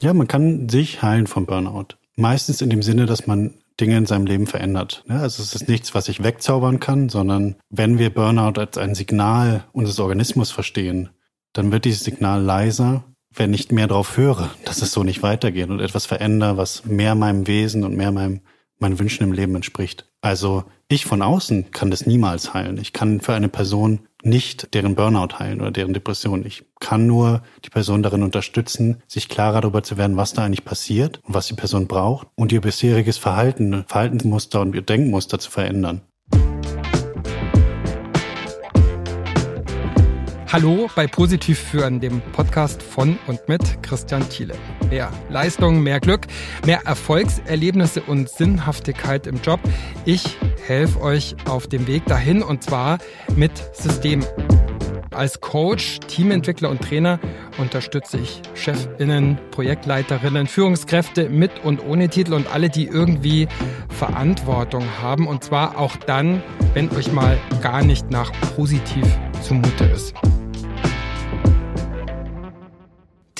Ja, man kann sich heilen vom Burnout. Meistens in dem Sinne, dass man Dinge in seinem Leben verändert. Also es ist nichts, was ich wegzaubern kann, sondern wenn wir Burnout als ein Signal unseres Organismus verstehen, dann wird dieses Signal leiser, wenn ich mehr darauf höre, dass es so nicht weitergeht und etwas verändere, was mehr meinem Wesen und mehr meinem, meinen Wünschen im Leben entspricht. Also ich von außen kann das niemals heilen. Ich kann für eine Person nicht deren Burnout heilen oder deren Depression. Ich kann nur die Person darin unterstützen, sich klarer darüber zu werden, was da eigentlich passiert und was die Person braucht und ihr bisheriges Verhalten, Verhaltensmuster und ihr Denkmuster zu verändern. Hallo bei Positiv führen, dem Podcast von und mit Christian Thiele. Mehr Leistung, mehr Glück, mehr Erfolgserlebnisse und Sinnhaftigkeit im Job. Ich helfe euch auf dem Weg dahin und zwar mit Systemen. Als Coach, Teamentwickler und Trainer unterstütze ich Chefinnen, Projektleiterinnen, Führungskräfte mit und ohne Titel und alle, die irgendwie Verantwortung haben. Und zwar auch dann, wenn euch mal gar nicht nach positiv zumute ist.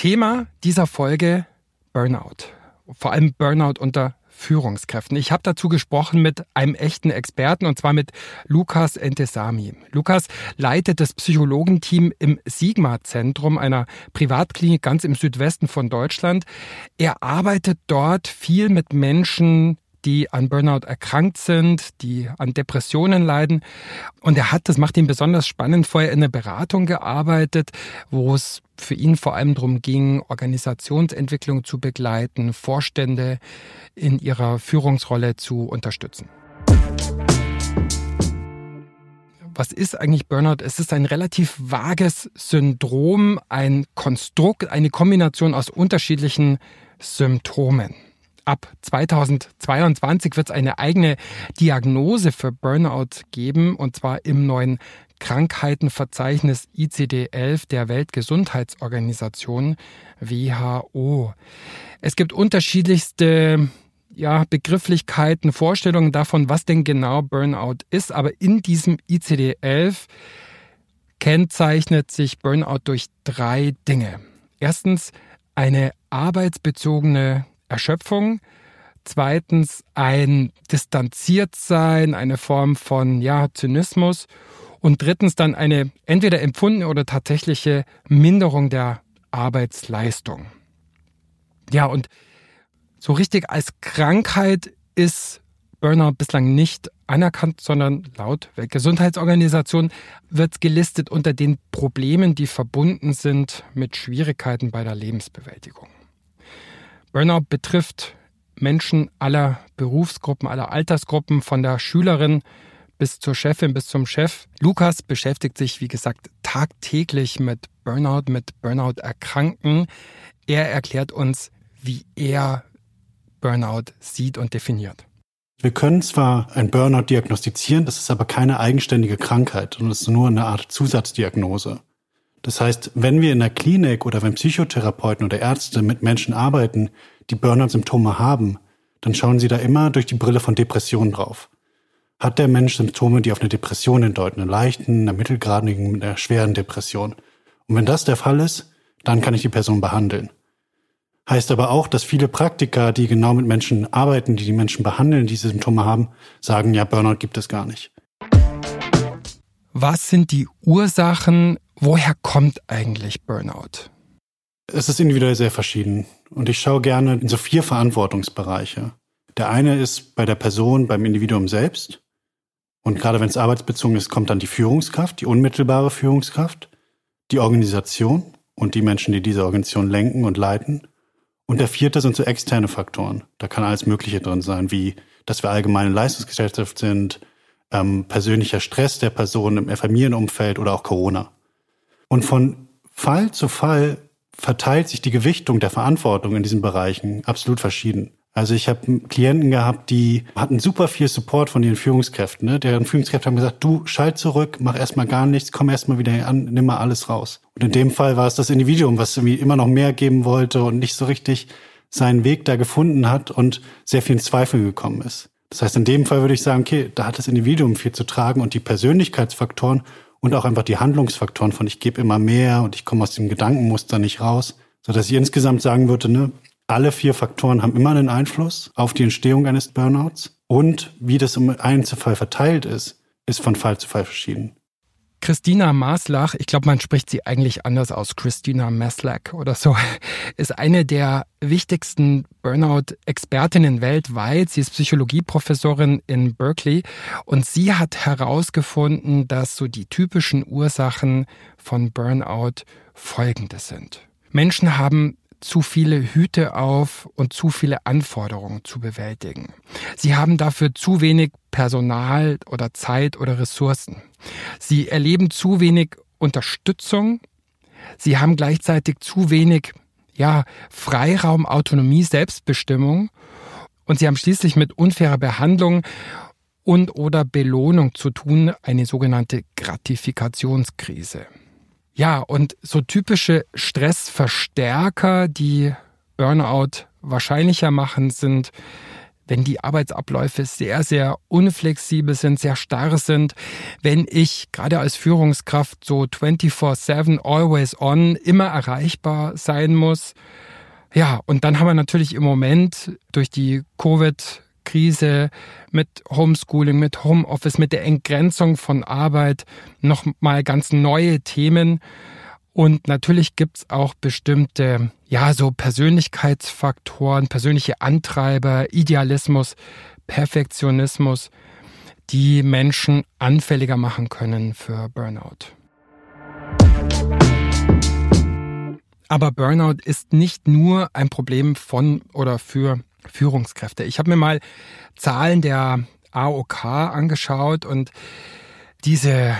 Thema dieser Folge Burnout. Vor allem Burnout unter Führungskräften. Ich habe dazu gesprochen mit einem echten Experten und zwar mit Lukas Entesami. Lukas leitet das Psychologenteam im Sigma-Zentrum einer Privatklinik ganz im Südwesten von Deutschland. Er arbeitet dort viel mit Menschen, die an Burnout erkrankt sind, die an Depressionen leiden. Und er hat, das macht ihn besonders spannend, vorher in einer Beratung gearbeitet, wo es für ihn vor allem darum ging, Organisationsentwicklung zu begleiten, Vorstände in ihrer Führungsrolle zu unterstützen. Was ist eigentlich Burnout? Es ist ein relativ vages Syndrom, ein Konstrukt, eine Kombination aus unterschiedlichen Symptomen. Ab 2022 wird es eine eigene Diagnose für Burnout geben, und zwar im neuen Krankheitenverzeichnis ICD-11 der Weltgesundheitsorganisation WHO. Es gibt unterschiedlichste ja, Begrifflichkeiten, Vorstellungen davon, was denn genau Burnout ist, aber in diesem ICD-11 kennzeichnet sich Burnout durch drei Dinge. Erstens eine arbeitsbezogene Erschöpfung. Zweitens ein Distanziertsein, eine Form von ja, Zynismus. Und drittens dann eine entweder empfundene oder tatsächliche Minderung der Arbeitsleistung. Ja, und so richtig als Krankheit ist Burnout bislang nicht anerkannt, sondern laut Weltgesundheitsorganisation wird es gelistet unter den Problemen, die verbunden sind mit Schwierigkeiten bei der Lebensbewältigung. Burnout betrifft Menschen aller Berufsgruppen, aller Altersgruppen, von der Schülerin bis zur Chefin, bis zum Chef. Lukas beschäftigt sich, wie gesagt, tagtäglich mit Burnout, mit Burnout-Erkrankten. Er erklärt uns, wie er Burnout sieht und definiert. Wir können zwar ein Burnout diagnostizieren, das ist aber keine eigenständige Krankheit und es ist nur eine Art Zusatzdiagnose. Das heißt, wenn wir in der Klinik oder wenn Psychotherapeuten oder Ärzte mit Menschen arbeiten, die Burnout-Symptome haben, dann schauen sie da immer durch die Brille von Depression drauf. Hat der Mensch Symptome, die auf eine Depression hindeuten, eine leichten, eine mittelgradigen, einer schweren Depression? Und wenn das der Fall ist, dann kann ich die Person behandeln. Heißt aber auch, dass viele Praktiker, die genau mit Menschen arbeiten, die die Menschen behandeln, die diese Symptome haben, sagen, ja, Burnout gibt es gar nicht. Was sind die Ursachen Woher kommt eigentlich Burnout? Es ist individuell sehr verschieden. Und ich schaue gerne in so vier Verantwortungsbereiche. Der eine ist bei der Person, beim Individuum selbst. Und gerade wenn es arbeitsbezogen ist, kommt dann die Führungskraft, die unmittelbare Führungskraft, die Organisation und die Menschen, die diese Organisation lenken und leiten. Und der vierte sind so externe Faktoren. Da kann alles Mögliche drin sein, wie dass wir allgemeine Leistungsgesellschaft sind, ähm, persönlicher Stress der Person im Familienumfeld oder auch Corona. Und von Fall zu Fall verteilt sich die Gewichtung der Verantwortung in diesen Bereichen absolut verschieden. Also ich habe Klienten gehabt, die hatten super viel Support von ihren Führungskräften. Ne? Deren Führungskräfte haben gesagt, du schalt zurück, mach erstmal gar nichts, komm erstmal wieder an, nimm mal alles raus. Und in dem Fall war es das Individuum, was irgendwie immer noch mehr geben wollte und nicht so richtig seinen Weg da gefunden hat und sehr viel in Zweifel gekommen ist. Das heißt, in dem Fall würde ich sagen, okay, da hat das Individuum viel zu tragen und die Persönlichkeitsfaktoren und auch einfach die Handlungsfaktoren von ich gebe immer mehr und ich komme aus dem Gedankenmuster nicht raus, so dass ich insgesamt sagen würde, ne, Alle vier Faktoren haben immer einen Einfluss auf die Entstehung eines Burnouts. Und wie das im Einzelfall verteilt ist, ist von Fall zu Fall verschieden. Christina Maslach, ich glaube, man spricht sie eigentlich anders aus, Christina Maslach oder so, ist eine der wichtigsten Burnout-Expertinnen weltweit. Sie ist Psychologieprofessorin in Berkeley und sie hat herausgefunden, dass so die typischen Ursachen von Burnout folgende sind. Menschen haben zu viele Hüte auf und zu viele Anforderungen zu bewältigen. Sie haben dafür zu wenig Personal oder Zeit oder Ressourcen. Sie erleben zu wenig Unterstützung. Sie haben gleichzeitig zu wenig ja, Freiraum, Autonomie, Selbstbestimmung. Und sie haben schließlich mit unfairer Behandlung und oder Belohnung zu tun, eine sogenannte Gratifikationskrise. Ja, und so typische Stressverstärker, die Burnout wahrscheinlicher machen, sind, wenn die Arbeitsabläufe sehr, sehr unflexibel sind, sehr starr sind, wenn ich gerade als Führungskraft so 24-7, always on, immer erreichbar sein muss. Ja, und dann haben wir natürlich im Moment durch die Covid Krise, mit Homeschooling, mit Homeoffice, mit der Entgrenzung von Arbeit noch mal ganz neue Themen. Und natürlich gibt's auch bestimmte, ja, so Persönlichkeitsfaktoren, persönliche Antreiber, Idealismus, Perfektionismus, die Menschen anfälliger machen können für Burnout. Aber Burnout ist nicht nur ein Problem von oder für Führungskräfte. Ich habe mir mal Zahlen der AOK angeschaut und diese,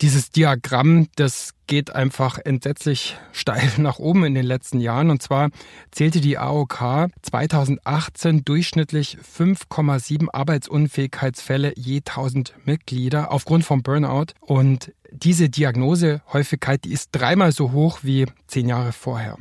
dieses Diagramm, das geht einfach entsetzlich steil nach oben in den letzten Jahren. Und zwar zählte die AOK 2018 durchschnittlich 5,7 Arbeitsunfähigkeitsfälle je 1000 Mitglieder aufgrund von Burnout. Und diese Diagnosehäufigkeit, die ist dreimal so hoch wie zehn Jahre vorher.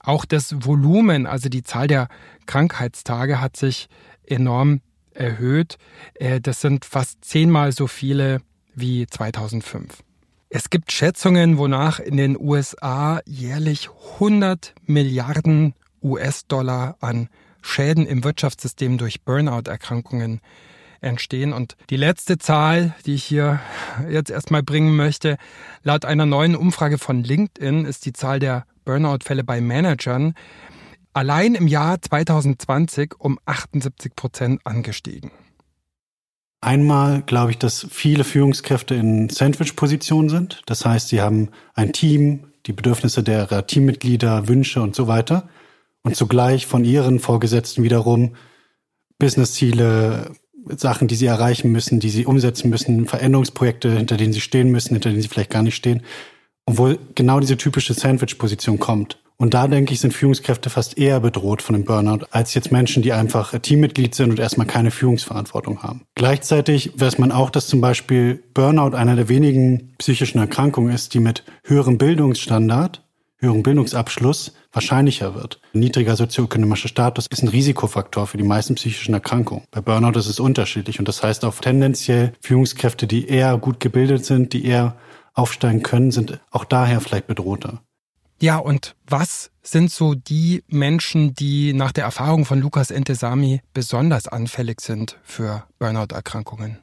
Auch das Volumen, also die Zahl der Krankheitstage hat sich enorm erhöht. Äh, das sind fast zehnmal so viele wie 2005. Es gibt Schätzungen, wonach in den USA jährlich 100 Milliarden US-Dollar an Schäden im Wirtschaftssystem durch Burnout-Erkrankungen entstehen. Und die letzte Zahl, die ich hier jetzt erstmal bringen möchte, laut einer neuen Umfrage von LinkedIn ist die Zahl der Burnout-Fälle bei Managern allein im Jahr 2020 um 78 Prozent angestiegen. Einmal glaube ich, dass viele Führungskräfte in Sandwich-Positionen sind. Das heißt, sie haben ein Team, die Bedürfnisse der Teammitglieder, Wünsche und so weiter. Und zugleich von ihren Vorgesetzten wiederum Businessziele, Sachen, die sie erreichen müssen, die sie umsetzen müssen, Veränderungsprojekte, hinter denen sie stehen müssen, hinter denen sie vielleicht gar nicht stehen. Und wo genau diese typische Sandwich-Position kommt. Und da denke ich, sind Führungskräfte fast eher bedroht von dem Burnout, als jetzt Menschen, die einfach Teammitglied sind und erstmal keine Führungsverantwortung haben. Gleichzeitig weiß man auch, dass zum Beispiel Burnout einer der wenigen psychischen Erkrankungen ist, die mit höherem Bildungsstandard, höherem Bildungsabschluss wahrscheinlicher wird. Niedriger sozioökonomischer Status ist ein Risikofaktor für die meisten psychischen Erkrankungen. Bei Burnout ist es unterschiedlich und das heißt auch tendenziell Führungskräfte, die eher gut gebildet sind, die eher aufsteigen können, sind auch daher vielleicht bedrohter. Ja, und was sind so die Menschen, die nach der Erfahrung von Lukas Entesami besonders anfällig sind für Burnout-Erkrankungen?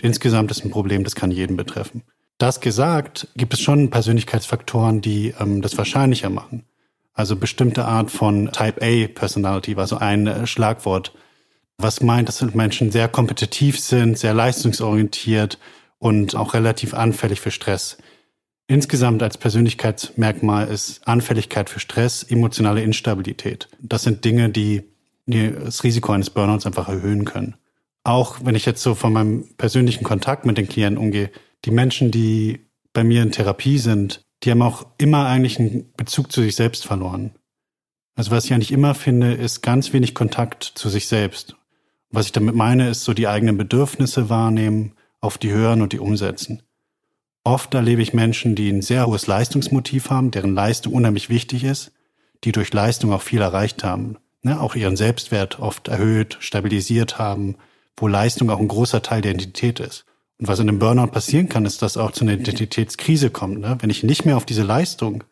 Insgesamt ist ein Problem, das kann jeden betreffen. Das gesagt, gibt es schon Persönlichkeitsfaktoren, die ähm, das wahrscheinlicher machen. Also bestimmte Art von Type A Personality war so ein äh, Schlagwort, was meint, dass Menschen sehr kompetitiv sind, sehr leistungsorientiert und auch relativ anfällig für Stress. Insgesamt als Persönlichkeitsmerkmal ist Anfälligkeit für Stress, emotionale Instabilität. Das sind Dinge, die das Risiko eines Burnouts einfach erhöhen können. Auch wenn ich jetzt so von meinem persönlichen Kontakt mit den Klienten umgehe, die Menschen, die bei mir in Therapie sind, die haben auch immer eigentlich einen Bezug zu sich selbst verloren. Also was ich eigentlich immer finde, ist ganz wenig Kontakt zu sich selbst. Was ich damit meine, ist so die eigenen Bedürfnisse wahrnehmen, auf die hören und die umsetzen. Oft erlebe ich Menschen, die ein sehr hohes Leistungsmotiv haben, deren Leistung unheimlich wichtig ist, die durch Leistung auch viel erreicht haben, ne, auch ihren Selbstwert oft erhöht, stabilisiert haben, wo Leistung auch ein großer Teil der Identität ist. Und was in einem Burnout passieren kann, ist, dass auch zu einer Identitätskrise kommt. Ne? Wenn ich nicht mehr auf diese Leistung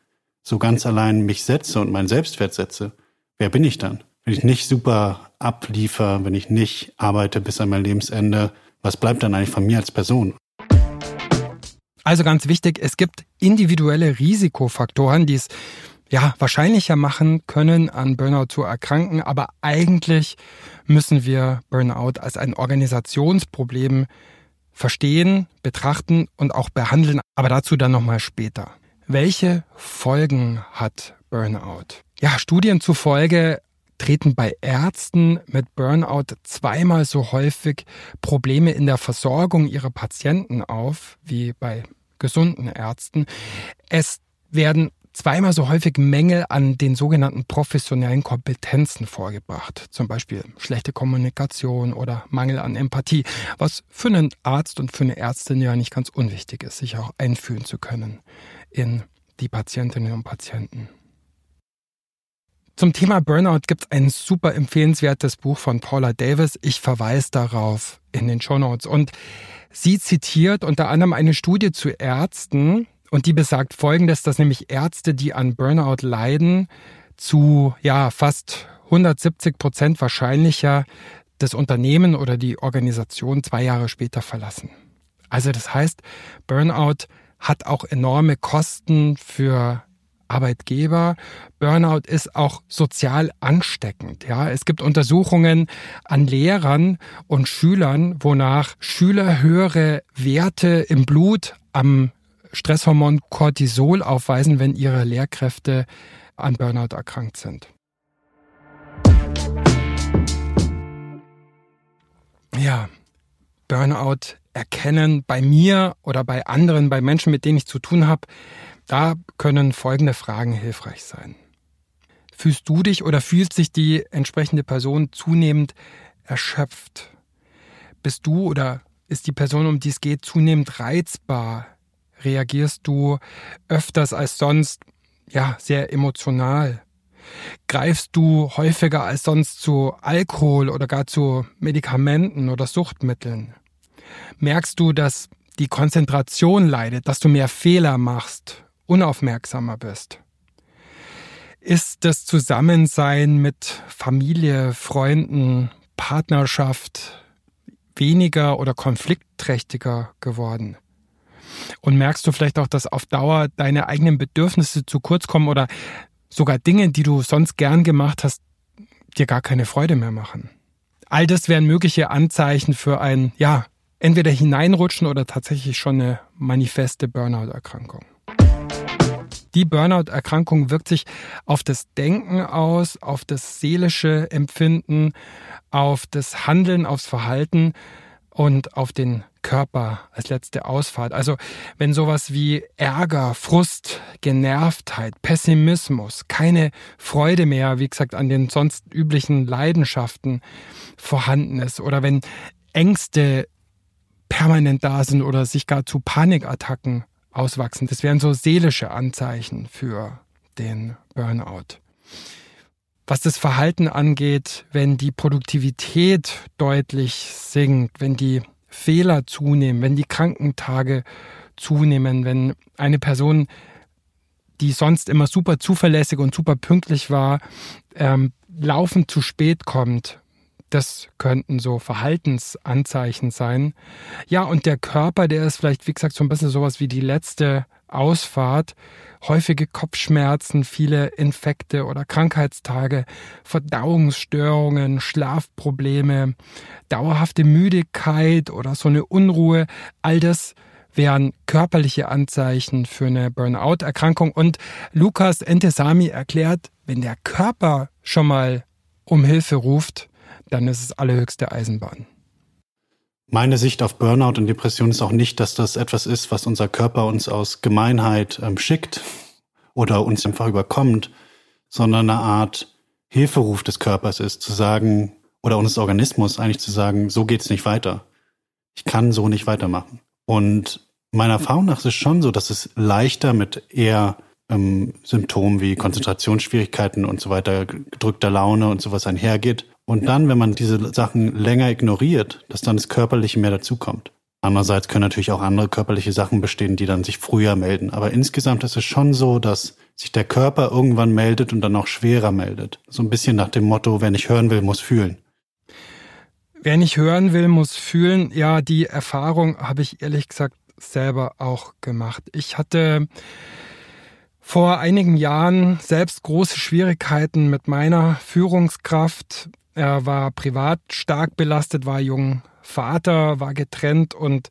so ganz allein mich setze und meinen Selbstwert setze, wer bin ich dann? Wenn ich nicht super abliefer, wenn ich nicht arbeite bis an mein Lebensende, was bleibt dann eigentlich von mir als Person? Also ganz wichtig, es gibt individuelle Risikofaktoren, die es ja wahrscheinlicher machen können, an Burnout zu erkranken, aber eigentlich müssen wir Burnout als ein Organisationsproblem verstehen, betrachten und auch behandeln, aber dazu dann nochmal später. Welche Folgen hat Burnout? Ja, Studien zufolge treten bei Ärzten mit Burnout zweimal so häufig Probleme in der Versorgung ihrer Patienten auf wie bei gesunden Ärzten. Es werden zweimal so häufig Mängel an den sogenannten professionellen Kompetenzen vorgebracht. Zum Beispiel schlechte Kommunikation oder Mangel an Empathie, was für einen Arzt und für eine Ärztin ja nicht ganz unwichtig ist, sich auch einfühlen zu können in die Patientinnen und Patienten. Zum Thema Burnout gibt es ein super empfehlenswertes Buch von Paula Davis. Ich verweise darauf in den Show Notes. Und sie zitiert unter anderem eine Studie zu Ärzten und die besagt folgendes, dass nämlich Ärzte, die an Burnout leiden, zu ja fast 170 Prozent wahrscheinlicher das Unternehmen oder die Organisation zwei Jahre später verlassen. Also das heißt, Burnout hat auch enorme Kosten für Arbeitgeber. Burnout ist auch sozial ansteckend. Ja, es gibt Untersuchungen an Lehrern und Schülern, wonach Schüler höhere Werte im Blut am Stresshormon Cortisol aufweisen, wenn ihre Lehrkräfte an Burnout erkrankt sind. Ja, Burnout erkennen bei mir oder bei anderen, bei Menschen, mit denen ich zu tun habe, da können folgende Fragen hilfreich sein. Fühlst du dich oder fühlt sich die entsprechende Person zunehmend erschöpft? Bist du oder ist die Person, um die es geht, zunehmend reizbar? Reagierst du öfters als sonst, ja, sehr emotional? Greifst du häufiger als sonst zu Alkohol oder gar zu Medikamenten oder Suchtmitteln? Merkst du, dass die Konzentration leidet, dass du mehr Fehler machst unaufmerksamer bist? Ist das Zusammensein mit Familie, Freunden, Partnerschaft weniger oder konfliktträchtiger geworden? Und merkst du vielleicht auch, dass auf Dauer deine eigenen Bedürfnisse zu kurz kommen oder sogar Dinge, die du sonst gern gemacht hast, dir gar keine Freude mehr machen? All das wären mögliche Anzeichen für ein, ja, entweder hineinrutschen oder tatsächlich schon eine manifeste Burnout-Erkrankung. Die Burnout-Erkrankung wirkt sich auf das Denken aus, auf das seelische Empfinden, auf das Handeln, aufs Verhalten und auf den Körper als letzte Ausfahrt. Also wenn sowas wie Ärger, Frust, Genervtheit, Pessimismus, keine Freude mehr, wie gesagt, an den sonst üblichen Leidenschaften vorhanden ist oder wenn Ängste permanent da sind oder sich gar zu Panikattacken auswachsen. Das wären so seelische Anzeichen für den Burnout. Was das Verhalten angeht, wenn die Produktivität deutlich sinkt, wenn die Fehler zunehmen, wenn die Krankentage zunehmen, wenn eine Person, die sonst immer super zuverlässig und super pünktlich war, ähm, laufend zu spät kommt, das könnten so Verhaltensanzeichen sein. Ja, und der Körper, der ist vielleicht, wie gesagt, so ein bisschen sowas wie die letzte Ausfahrt. Häufige Kopfschmerzen, viele Infekte oder Krankheitstage, Verdauungsstörungen, Schlafprobleme, dauerhafte Müdigkeit oder so eine Unruhe. All das wären körperliche Anzeichen für eine Burnout-Erkrankung. Und Lukas Entesami erklärt, wenn der Körper schon mal um Hilfe ruft, dann ist es allerhöchste Eisenbahn. Meine Sicht auf Burnout und Depression ist auch nicht, dass das etwas ist, was unser Körper uns aus Gemeinheit ähm, schickt oder uns einfach überkommt, sondern eine Art Hilferuf des Körpers ist, zu sagen, oder unseres Organismus eigentlich zu sagen, so geht's nicht weiter. Ich kann so nicht weitermachen. Und meiner Erfahrung nach ist es schon so, dass es leichter mit eher ähm, Symptomen wie Konzentrationsschwierigkeiten und so weiter, gedrückter Laune und sowas einhergeht und dann, wenn man diese Sachen länger ignoriert, dass dann das Körperliche mehr dazukommt. Andererseits können natürlich auch andere körperliche Sachen bestehen, die dann sich früher melden. Aber insgesamt ist es schon so, dass sich der Körper irgendwann meldet und dann auch schwerer meldet. So ein bisschen nach dem Motto, wer nicht hören will, muss fühlen. Wer nicht hören will, muss fühlen. Ja, die Erfahrung habe ich ehrlich gesagt selber auch gemacht. Ich hatte vor einigen Jahren selbst große Schwierigkeiten mit meiner Führungskraft. Er war privat stark belastet, war jung Vater, war getrennt und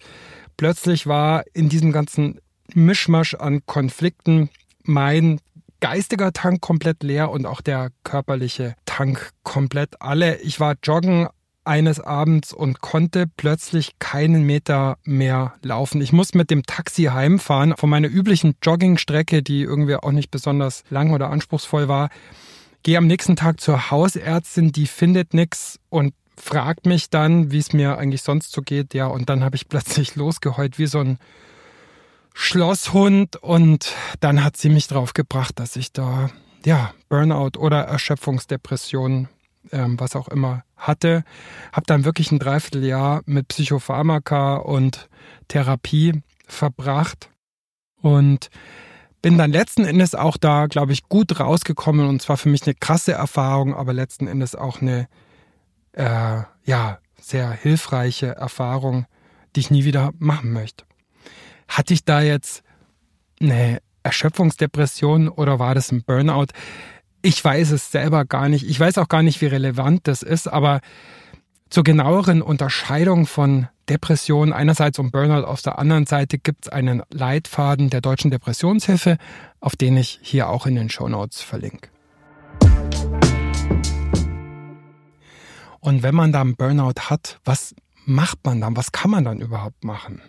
plötzlich war in diesem ganzen Mischmasch an Konflikten mein geistiger Tank komplett leer und auch der körperliche Tank komplett alle. Ich war joggen eines Abends und konnte plötzlich keinen Meter mehr laufen. Ich musste mit dem Taxi heimfahren von meiner üblichen Joggingstrecke, die irgendwie auch nicht besonders lang oder anspruchsvoll war. Gehe am nächsten Tag zur Hausärztin, die findet nichts und fragt mich dann, wie es mir eigentlich sonst so geht. Ja, und dann habe ich plötzlich losgeheult wie so ein Schlosshund und dann hat sie mich drauf gebracht, dass ich da ja Burnout oder Erschöpfungsdepression, ähm, was auch immer hatte. Habe dann wirklich ein Dreivierteljahr mit Psychopharmaka und Therapie verbracht und bin dann letzten Endes auch da, glaube ich, gut rausgekommen und zwar für mich eine krasse Erfahrung, aber letzten Endes auch eine äh, ja sehr hilfreiche Erfahrung, die ich nie wieder machen möchte. Hatte ich da jetzt eine Erschöpfungsdepression oder war das ein Burnout? Ich weiß es selber gar nicht. Ich weiß auch gar nicht, wie relevant das ist, aber zur genaueren Unterscheidung von Depression einerseits und Burnout auf der anderen Seite gibt es einen Leitfaden der Deutschen Depressionshilfe, auf den ich hier auch in den Show Notes verlinke. Und wenn man dann Burnout hat, was macht man dann? Was kann man dann überhaupt machen?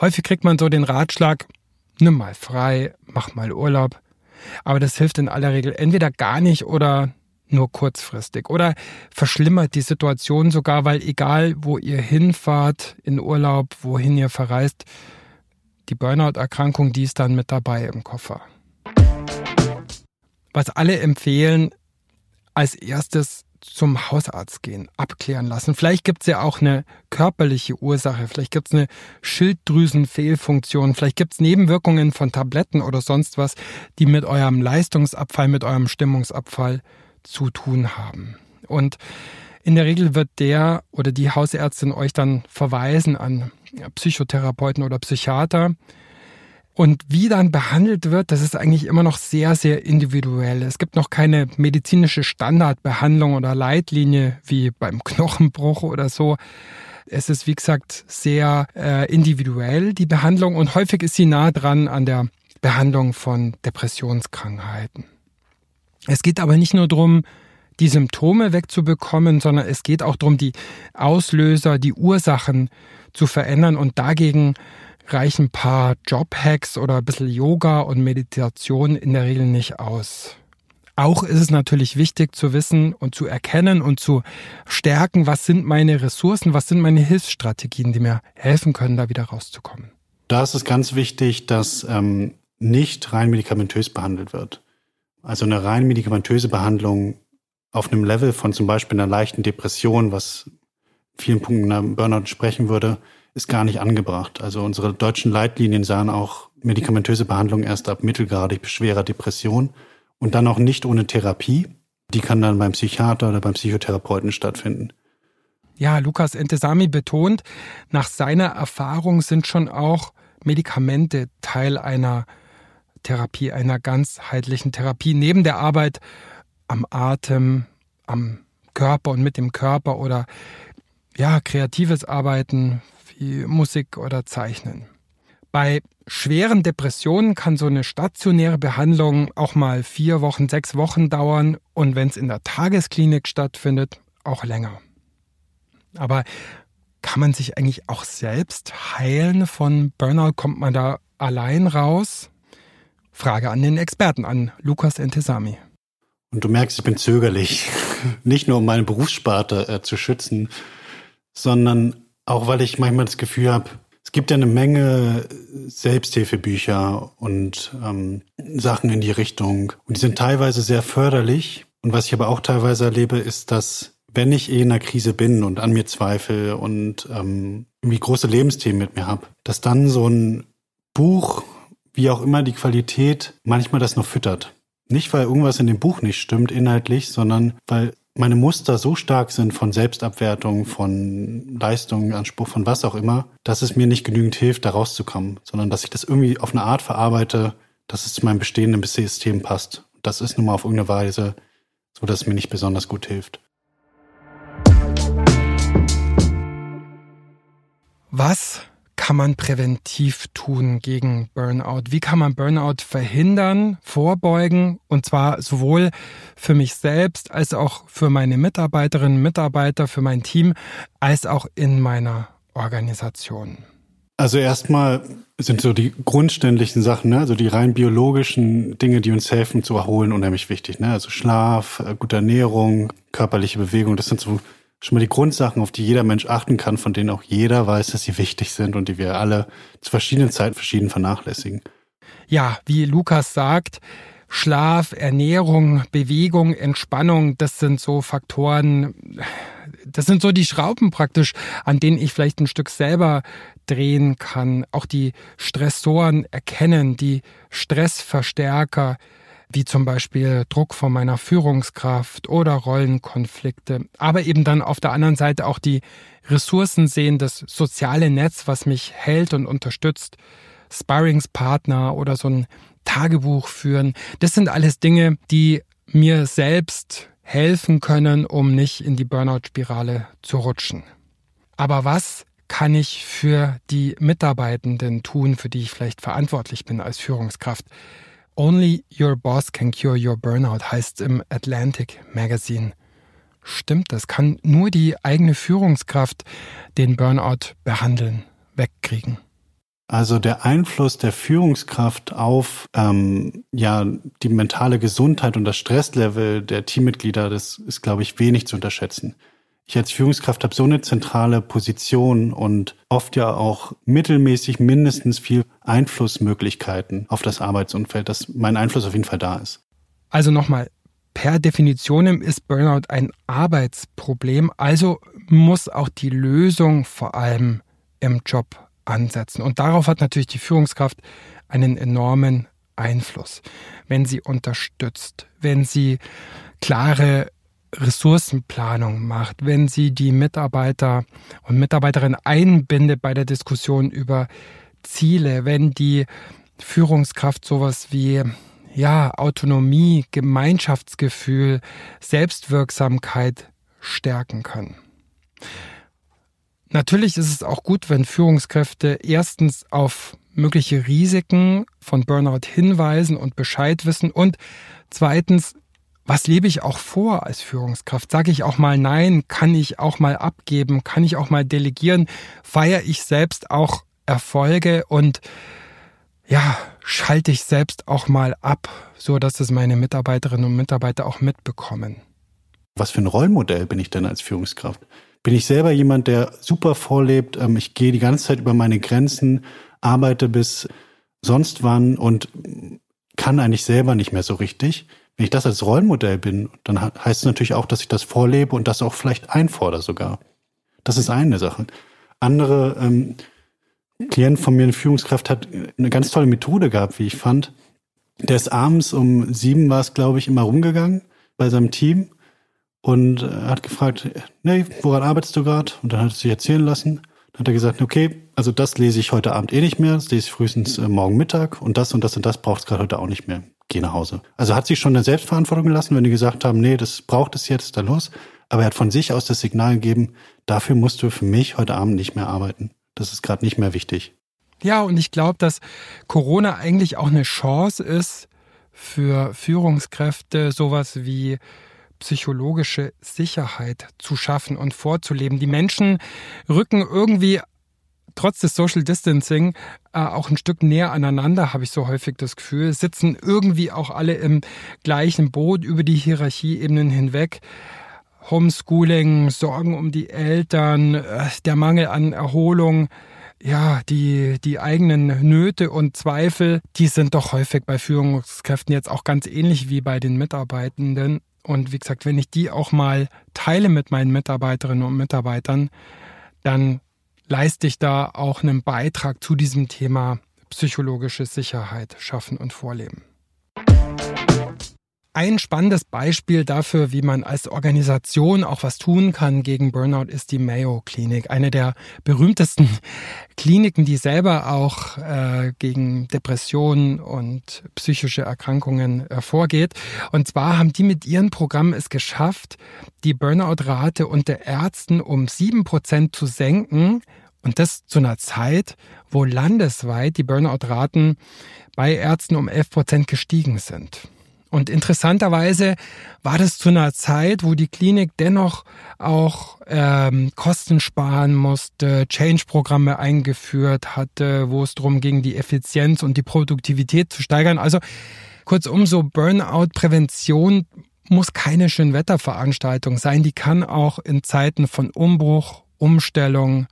Häufig kriegt man so den Ratschlag, nimm mal frei, mach mal Urlaub. Aber das hilft in aller Regel entweder gar nicht oder nur kurzfristig oder verschlimmert die Situation sogar, weil egal wo ihr hinfahrt in Urlaub, wohin ihr verreist, die Burnout-Erkrankung, die ist dann mit dabei im Koffer. Was alle empfehlen, als erstes zum Hausarzt gehen, abklären lassen. Vielleicht gibt es ja auch eine körperliche Ursache, vielleicht gibt es eine Schilddrüsenfehlfunktion, vielleicht gibt es Nebenwirkungen von Tabletten oder sonst was, die mit eurem Leistungsabfall, mit eurem Stimmungsabfall zu tun haben. Und in der Regel wird der oder die Hausärztin euch dann verweisen an Psychotherapeuten oder Psychiater, und wie dann behandelt wird, das ist eigentlich immer noch sehr, sehr individuell. Es gibt noch keine medizinische Standardbehandlung oder Leitlinie wie beim Knochenbruch oder so. Es ist, wie gesagt, sehr äh, individuell, die Behandlung, und häufig ist sie nah dran an der Behandlung von Depressionskrankheiten. Es geht aber nicht nur darum, die Symptome wegzubekommen, sondern es geht auch darum, die Auslöser, die Ursachen zu verändern und dagegen reichen ein paar Jobhacks oder ein bisschen Yoga und Meditation in der Regel nicht aus. Auch ist es natürlich wichtig zu wissen und zu erkennen und zu stärken, was sind meine Ressourcen, was sind meine Hilfsstrategien, die mir helfen können, da wieder rauszukommen. Da ist es ganz wichtig, dass ähm, nicht rein medikamentös behandelt wird. Also eine rein medikamentöse Behandlung auf einem Level von zum Beispiel einer leichten Depression, was vielen Punkten nach Burnout sprechen würde, ist gar nicht angebracht. Also unsere deutschen Leitlinien sahen auch medikamentöse Behandlung erst ab mittelgradig schwerer Depression und dann auch nicht ohne Therapie. Die kann dann beim Psychiater oder beim Psychotherapeuten stattfinden. Ja, Lukas Entesami betont, nach seiner Erfahrung sind schon auch Medikamente Teil einer Therapie, einer ganzheitlichen Therapie, neben der Arbeit am Atem, am Körper und mit dem Körper oder ja, kreatives Arbeiten, wie Musik oder Zeichnen. Bei schweren Depressionen kann so eine stationäre Behandlung auch mal vier Wochen, sechs Wochen dauern und wenn es in der Tagesklinik stattfindet, auch länger. Aber kann man sich eigentlich auch selbst heilen von Burnout? Kommt man da allein raus? Frage an den Experten, an Lukas Entesami. Und du merkst, ich bin zögerlich. Nicht nur um meine Berufssparte äh, zu schützen, sondern auch weil ich manchmal das Gefühl habe, es gibt ja eine Menge Selbsthilfebücher und ähm, Sachen in die Richtung. Und die sind teilweise sehr förderlich. Und was ich aber auch teilweise erlebe, ist, dass wenn ich eh in einer Krise bin und an mir zweifle und ähm, irgendwie große Lebensthemen mit mir habe, dass dann so ein Buch wie auch immer die Qualität manchmal das noch füttert. Nicht, weil irgendwas in dem Buch nicht stimmt inhaltlich, sondern weil meine Muster so stark sind von Selbstabwertung, von Leistung, Anspruch, von was auch immer, dass es mir nicht genügend hilft, da rauszukommen, sondern dass ich das irgendwie auf eine Art verarbeite, dass es zu meinem bestehenden System passt. Das ist nun mal auf irgendeine Weise so, dass es mir nicht besonders gut hilft. Was kann man präventiv tun gegen Burnout? Wie kann man Burnout verhindern, vorbeugen? Und zwar sowohl für mich selbst als auch für meine Mitarbeiterinnen, Mitarbeiter, für mein Team, als auch in meiner Organisation. Also erstmal sind so die grundständlichen Sachen, ne? also die rein biologischen Dinge, die uns helfen zu erholen, unheimlich wichtig. Ne? Also Schlaf, äh, gute Ernährung, körperliche Bewegung, das sind so schon mal die Grundsachen, auf die jeder Mensch achten kann, von denen auch jeder weiß, dass sie wichtig sind und die wir alle zu verschiedenen Zeiten verschieden vernachlässigen. Ja, wie Lukas sagt, Schlaf, Ernährung, Bewegung, Entspannung, das sind so Faktoren, das sind so die Schrauben praktisch, an denen ich vielleicht ein Stück selber drehen kann. Auch die Stressoren erkennen, die Stressverstärker, wie zum Beispiel Druck von meiner Führungskraft oder Rollenkonflikte, aber eben dann auf der anderen Seite auch die Ressourcen sehen, das soziale Netz, was mich hält und unterstützt, Sparringspartner oder so ein Tagebuch führen. Das sind alles Dinge, die mir selbst helfen können, um nicht in die Burnout-Spirale zu rutschen. Aber was kann ich für die Mitarbeitenden tun, für die ich vielleicht verantwortlich bin als Führungskraft? Only Your Boss Can Cure Your Burnout heißt im Atlantic Magazine. Stimmt das? Kann nur die eigene Führungskraft den Burnout behandeln, wegkriegen? Also der Einfluss der Führungskraft auf ähm, ja die mentale Gesundheit und das Stresslevel der Teammitglieder, das ist, glaube ich, wenig zu unterschätzen ich als Führungskraft habe so eine zentrale Position und oft ja auch mittelmäßig mindestens viel Einflussmöglichkeiten auf das Arbeitsumfeld, dass mein Einfluss auf jeden Fall da ist. Also nochmal, per Definition ist Burnout ein Arbeitsproblem, also muss auch die Lösung vor allem im Job ansetzen. Und darauf hat natürlich die Führungskraft einen enormen Einfluss, wenn sie unterstützt, wenn sie klare Ressourcenplanung macht, wenn sie die Mitarbeiter und Mitarbeiterinnen einbindet bei der Diskussion über Ziele, wenn die Führungskraft sowas wie ja, Autonomie, Gemeinschaftsgefühl, Selbstwirksamkeit stärken kann. Natürlich ist es auch gut, wenn Führungskräfte erstens auf mögliche Risiken von Burnout hinweisen und Bescheid wissen und zweitens was lebe ich auch vor als Führungskraft? Sage ich auch mal Nein? Kann ich auch mal abgeben? Kann ich auch mal delegieren? Feiere ich selbst auch Erfolge und ja, schalte ich selbst auch mal ab, so dass es meine Mitarbeiterinnen und Mitarbeiter auch mitbekommen. Was für ein Rollmodell bin ich denn als Führungskraft? Bin ich selber jemand, der super vorlebt? Ähm, ich gehe die ganze Zeit über meine Grenzen, arbeite bis sonst wann und kann eigentlich selber nicht mehr so richtig. Wenn ich das als Rollenmodell bin, dann heißt es natürlich auch, dass ich das vorlebe und das auch vielleicht einfordere sogar. Das ist eine Sache. Andere ähm, Klient von mir, eine Führungskraft, hat eine ganz tolle Methode gehabt, wie ich fand. Der ist abends um sieben war es, glaube ich, immer rumgegangen bei seinem Team und äh, hat gefragt, nee, woran arbeitest du gerade? Und dann hat er sich erzählen lassen. Dann hat er gesagt, okay, also das lese ich heute Abend eh nicht mehr, das lese ich frühestens äh, morgen Mittag und das und das und das braucht es gerade heute auch nicht mehr geh nach Hause. Also hat sich schon eine Selbstverantwortung gelassen, wenn die gesagt haben, nee, das braucht es jetzt, da los. Aber er hat von sich aus das Signal gegeben, dafür musst du für mich heute Abend nicht mehr arbeiten. Das ist gerade nicht mehr wichtig. Ja, und ich glaube, dass Corona eigentlich auch eine Chance ist für Führungskräfte, sowas wie psychologische Sicherheit zu schaffen und vorzuleben. Die Menschen rücken irgendwie trotz des Social Distancing äh, auch ein Stück näher aneinander, habe ich so häufig das Gefühl, sitzen irgendwie auch alle im gleichen Boot über die Hierarchieebenen hinweg. Homeschooling, Sorgen um die Eltern, äh, der Mangel an Erholung, ja, die, die eigenen Nöte und Zweifel, die sind doch häufig bei Führungskräften jetzt auch ganz ähnlich wie bei den Mitarbeitenden. Und wie gesagt, wenn ich die auch mal teile mit meinen Mitarbeiterinnen und Mitarbeitern, dann leiste ich da auch einen Beitrag zu diesem Thema psychologische Sicherheit schaffen und vorleben. Ein spannendes Beispiel dafür, wie man als Organisation auch was tun kann gegen Burnout, ist die Mayo Klinik. Eine der berühmtesten Kliniken, die selber auch äh, gegen Depressionen und psychische Erkrankungen äh, vorgeht. Und zwar haben die mit ihrem Programm es geschafft, die Burnout-Rate unter Ärzten um sieben Prozent zu senken. Und das zu einer Zeit, wo landesweit die Burnout-Raten bei Ärzten um elf Prozent gestiegen sind. Und interessanterweise war das zu einer Zeit, wo die Klinik dennoch auch ähm, Kosten sparen musste, Change-Programme eingeführt hatte, wo es darum ging, die Effizienz und die Produktivität zu steigern. Also kurzum, so Burnout-Prävention muss keine Schönwetterveranstaltung sein. Die kann auch in Zeiten von Umbruch, Umstellung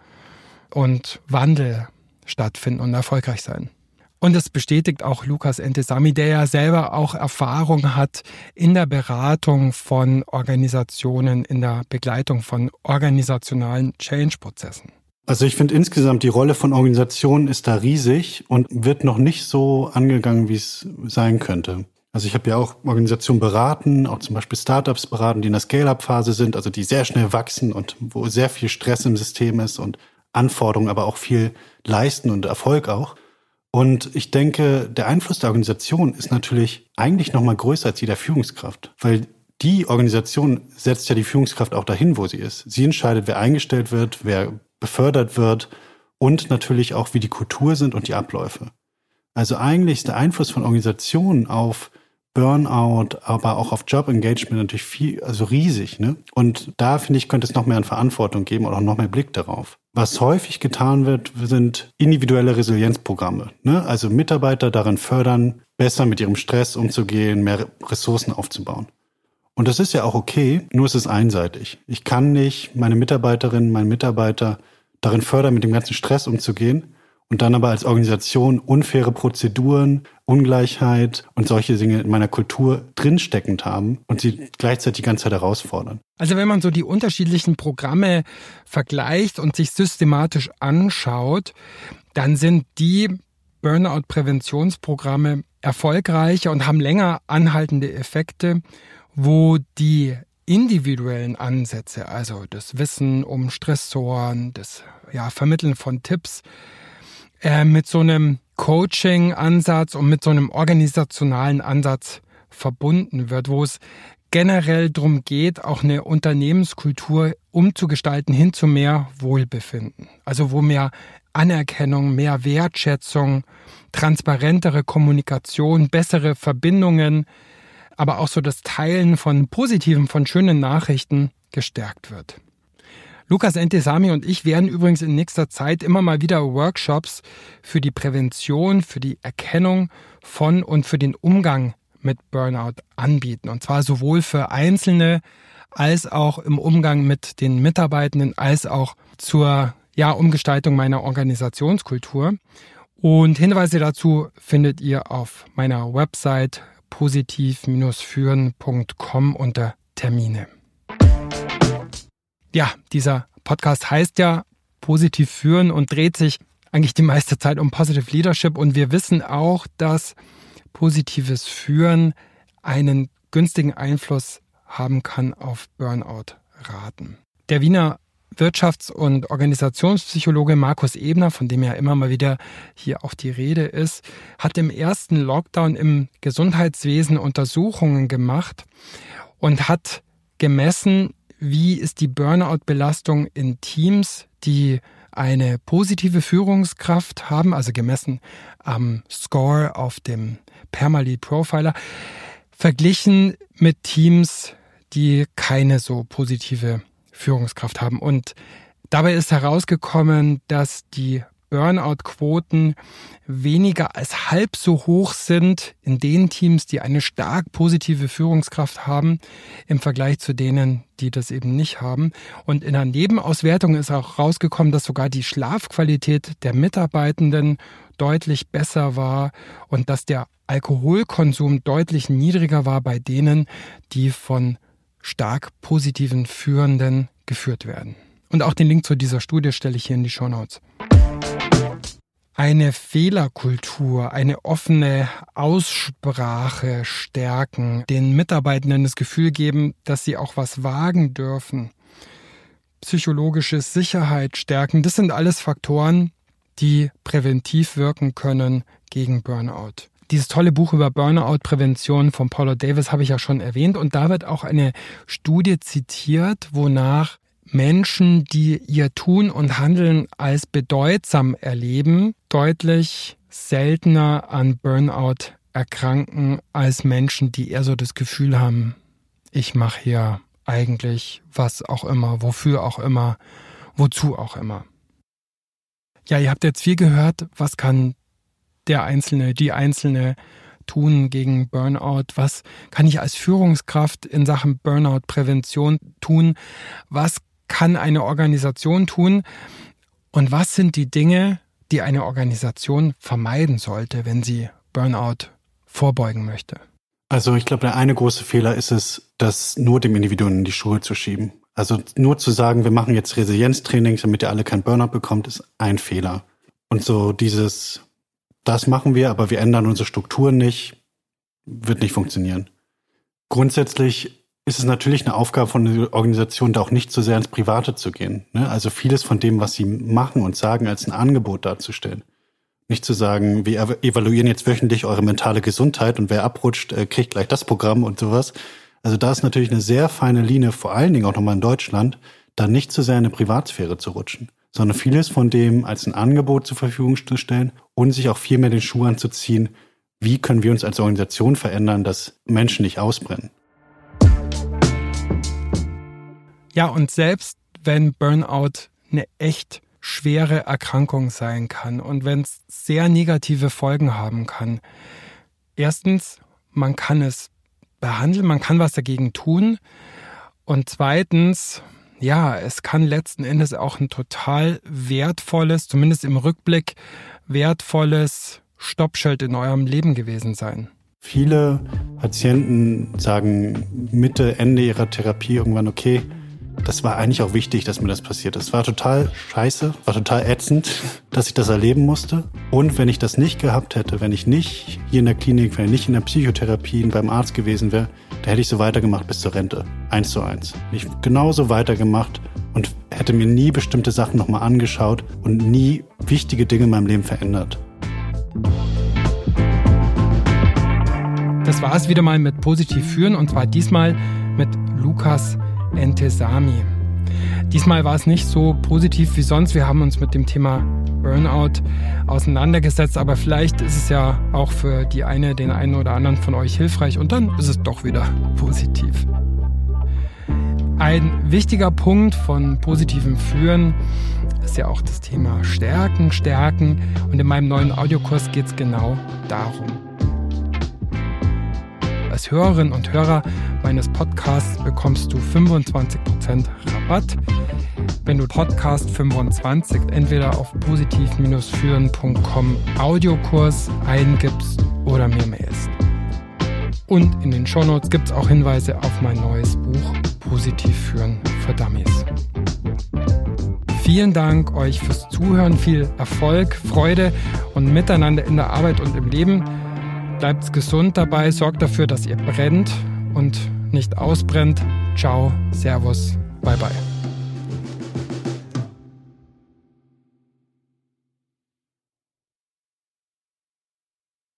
und Wandel stattfinden und erfolgreich sein. Und das bestätigt auch Lukas Entesami, der ja selber auch Erfahrung hat in der Beratung von Organisationen, in der Begleitung von organisationalen Change-Prozessen. Also ich finde insgesamt die Rolle von Organisationen ist da riesig und wird noch nicht so angegangen, wie es sein könnte. Also ich habe ja auch Organisationen beraten, auch zum Beispiel Startups beraten, die in der Scale-up-Phase sind, also die sehr schnell wachsen und wo sehr viel Stress im System ist und Anforderungen, aber auch viel leisten und Erfolg auch. Und ich denke, der Einfluss der Organisation ist natürlich eigentlich noch mal größer als die der Führungskraft, weil die Organisation setzt ja die Führungskraft auch dahin, wo sie ist. Sie entscheidet, wer eingestellt wird, wer befördert wird und natürlich auch, wie die Kultur sind und die Abläufe. Also eigentlich ist der Einfluss von Organisationen auf Burnout, aber auch auf Job Engagement natürlich viel, also riesig. Ne? Und da finde ich, könnte es noch mehr an Verantwortung geben oder auch noch mehr Blick darauf. Was häufig getan wird, sind individuelle Resilienzprogramme. Ne? Also Mitarbeiter darin fördern, besser mit ihrem Stress umzugehen, mehr Ressourcen aufzubauen. Und das ist ja auch okay, nur es ist einseitig. Ich kann nicht meine Mitarbeiterinnen, meinen Mitarbeiter darin fördern, mit dem ganzen Stress umzugehen und dann aber als Organisation unfaire Prozeduren, Ungleichheit und solche Dinge in meiner Kultur drinsteckend haben und sie gleichzeitig die ganze Zeit herausfordern. Also wenn man so die unterschiedlichen Programme vergleicht und sich systematisch anschaut, dann sind die Burnout-Präventionsprogramme erfolgreicher und haben länger anhaltende Effekte, wo die individuellen Ansätze, also das Wissen um Stressoren, das ja, Vermitteln von Tipps, äh, mit so einem Coaching-Ansatz und mit so einem organisationalen Ansatz verbunden wird, wo es generell darum geht, auch eine Unternehmenskultur umzugestalten hin zu mehr Wohlbefinden. Also wo mehr Anerkennung, mehr Wertschätzung, transparentere Kommunikation, bessere Verbindungen, aber auch so das Teilen von positiven, von schönen Nachrichten gestärkt wird. Lukas Entesami und ich werden übrigens in nächster Zeit immer mal wieder Workshops für die Prävention, für die Erkennung von und für den Umgang mit Burnout anbieten. Und zwar sowohl für Einzelne als auch im Umgang mit den Mitarbeitenden, als auch zur ja, Umgestaltung meiner Organisationskultur. Und Hinweise dazu findet ihr auf meiner Website positiv-führen.com unter Termine. Ja, dieser Podcast heißt ja positiv führen und dreht sich eigentlich die meiste Zeit um Positive Leadership. Und wir wissen auch, dass positives Führen einen günstigen Einfluss haben kann auf Burnout-Raten. Der Wiener Wirtschafts- und Organisationspsychologe Markus Ebner, von dem ja immer mal wieder hier auch die Rede ist, hat im ersten Lockdown im Gesundheitswesen Untersuchungen gemacht und hat gemessen, wie ist die Burnout-Belastung in Teams, die eine positive Führungskraft haben, also gemessen am Score auf dem Permalead Profiler, verglichen mit Teams, die keine so positive Führungskraft haben. Und dabei ist herausgekommen, dass die Burnout-Quoten weniger als halb so hoch sind in den Teams, die eine stark positive Führungskraft haben, im Vergleich zu denen, die das eben nicht haben. Und in der Nebenauswertung ist auch rausgekommen, dass sogar die Schlafqualität der Mitarbeitenden deutlich besser war und dass der Alkoholkonsum deutlich niedriger war bei denen, die von stark positiven Führenden geführt werden. Und auch den Link zu dieser Studie stelle ich hier in die Show Notes. Eine Fehlerkultur, eine offene Aussprache stärken, den Mitarbeitenden das Gefühl geben, dass sie auch was wagen dürfen, psychologische Sicherheit stärken. Das sind alles Faktoren, die präventiv wirken können gegen Burnout. Dieses tolle Buch über Burnout-Prävention von Paulo Davis habe ich ja schon erwähnt und da wird auch eine Studie zitiert, wonach Menschen, die ihr Tun und Handeln als bedeutsam erleben, deutlich seltener an Burnout erkranken als Menschen, die eher so das Gefühl haben, ich mache hier eigentlich was auch immer, wofür auch immer, wozu auch immer. Ja, ihr habt jetzt viel gehört, was kann der Einzelne, die Einzelne tun gegen Burnout? Was kann ich als Führungskraft in Sachen Burnout-Prävention tun? Was kann eine Organisation tun? Und was sind die Dinge, die eine Organisation vermeiden sollte, wenn sie Burnout vorbeugen möchte? Also ich glaube, der eine große Fehler ist es, das nur dem Individuum in die Schuhe zu schieben. Also nur zu sagen, wir machen jetzt Resilienztrainings, damit ihr alle kein Burnout bekommt, ist ein Fehler. Und so dieses, das machen wir, aber wir ändern unsere Strukturen nicht, wird nicht funktionieren. Grundsätzlich ist es natürlich eine Aufgabe von einer Organisation, da auch nicht so sehr ins Private zu gehen. Ne? Also vieles von dem, was sie machen und sagen, als ein Angebot darzustellen. Nicht zu sagen, wir evaluieren jetzt wöchentlich eure mentale Gesundheit und wer abrutscht, äh, kriegt gleich das Programm und sowas. Also da ist natürlich eine sehr feine Linie, vor allen Dingen auch nochmal in Deutschland, da nicht zu sehr in eine Privatsphäre zu rutschen, sondern vieles von dem als ein Angebot zur Verfügung zu stellen und sich auch viel mehr den Schuh anzuziehen, wie können wir uns als Organisation verändern, dass Menschen nicht ausbrennen. Ja, und selbst wenn Burnout eine echt schwere Erkrankung sein kann und wenn es sehr negative Folgen haben kann. Erstens, man kann es behandeln, man kann was dagegen tun. Und zweitens, ja, es kann letzten Endes auch ein total wertvolles, zumindest im Rückblick, wertvolles Stoppschild in eurem Leben gewesen sein. Viele Patienten sagen Mitte, Ende ihrer Therapie irgendwann, okay, das war eigentlich auch wichtig, dass mir das passiert ist. War total scheiße, war total ätzend, dass ich das erleben musste. Und wenn ich das nicht gehabt hätte, wenn ich nicht hier in der Klinik, wenn ich nicht in der Psychotherapie beim Arzt gewesen wäre, da hätte ich so weitergemacht bis zur Rente. Eins zu eins. Ich genauso weitergemacht und hätte mir nie bestimmte Sachen nochmal angeschaut und nie wichtige Dinge in meinem Leben verändert. Das war es wieder mal mit Positiv führen und zwar diesmal mit Lukas Entesami. Diesmal war es nicht so positiv wie sonst. Wir haben uns mit dem Thema Burnout auseinandergesetzt, aber vielleicht ist es ja auch für die eine, den einen oder anderen von euch hilfreich und dann ist es doch wieder positiv. Ein wichtiger Punkt von positivem Führen ist ja auch das Thema Stärken, Stärken und in meinem neuen Audiokurs geht es genau darum. Als Hörerin und Hörer meines Podcasts bekommst du 25% Rabatt, wenn du Podcast 25 entweder auf positiv-führen.com Audiokurs eingibst oder mir mailst. Und in den Shownotes gibt es auch Hinweise auf mein neues Buch Positiv führen für Dummies. Vielen Dank euch fürs Zuhören, viel Erfolg, Freude und Miteinander in der Arbeit und im Leben. Bleibt gesund dabei, sorgt dafür, dass ihr brennt und nicht ausbrennt. Ciao, Servus, bye bye.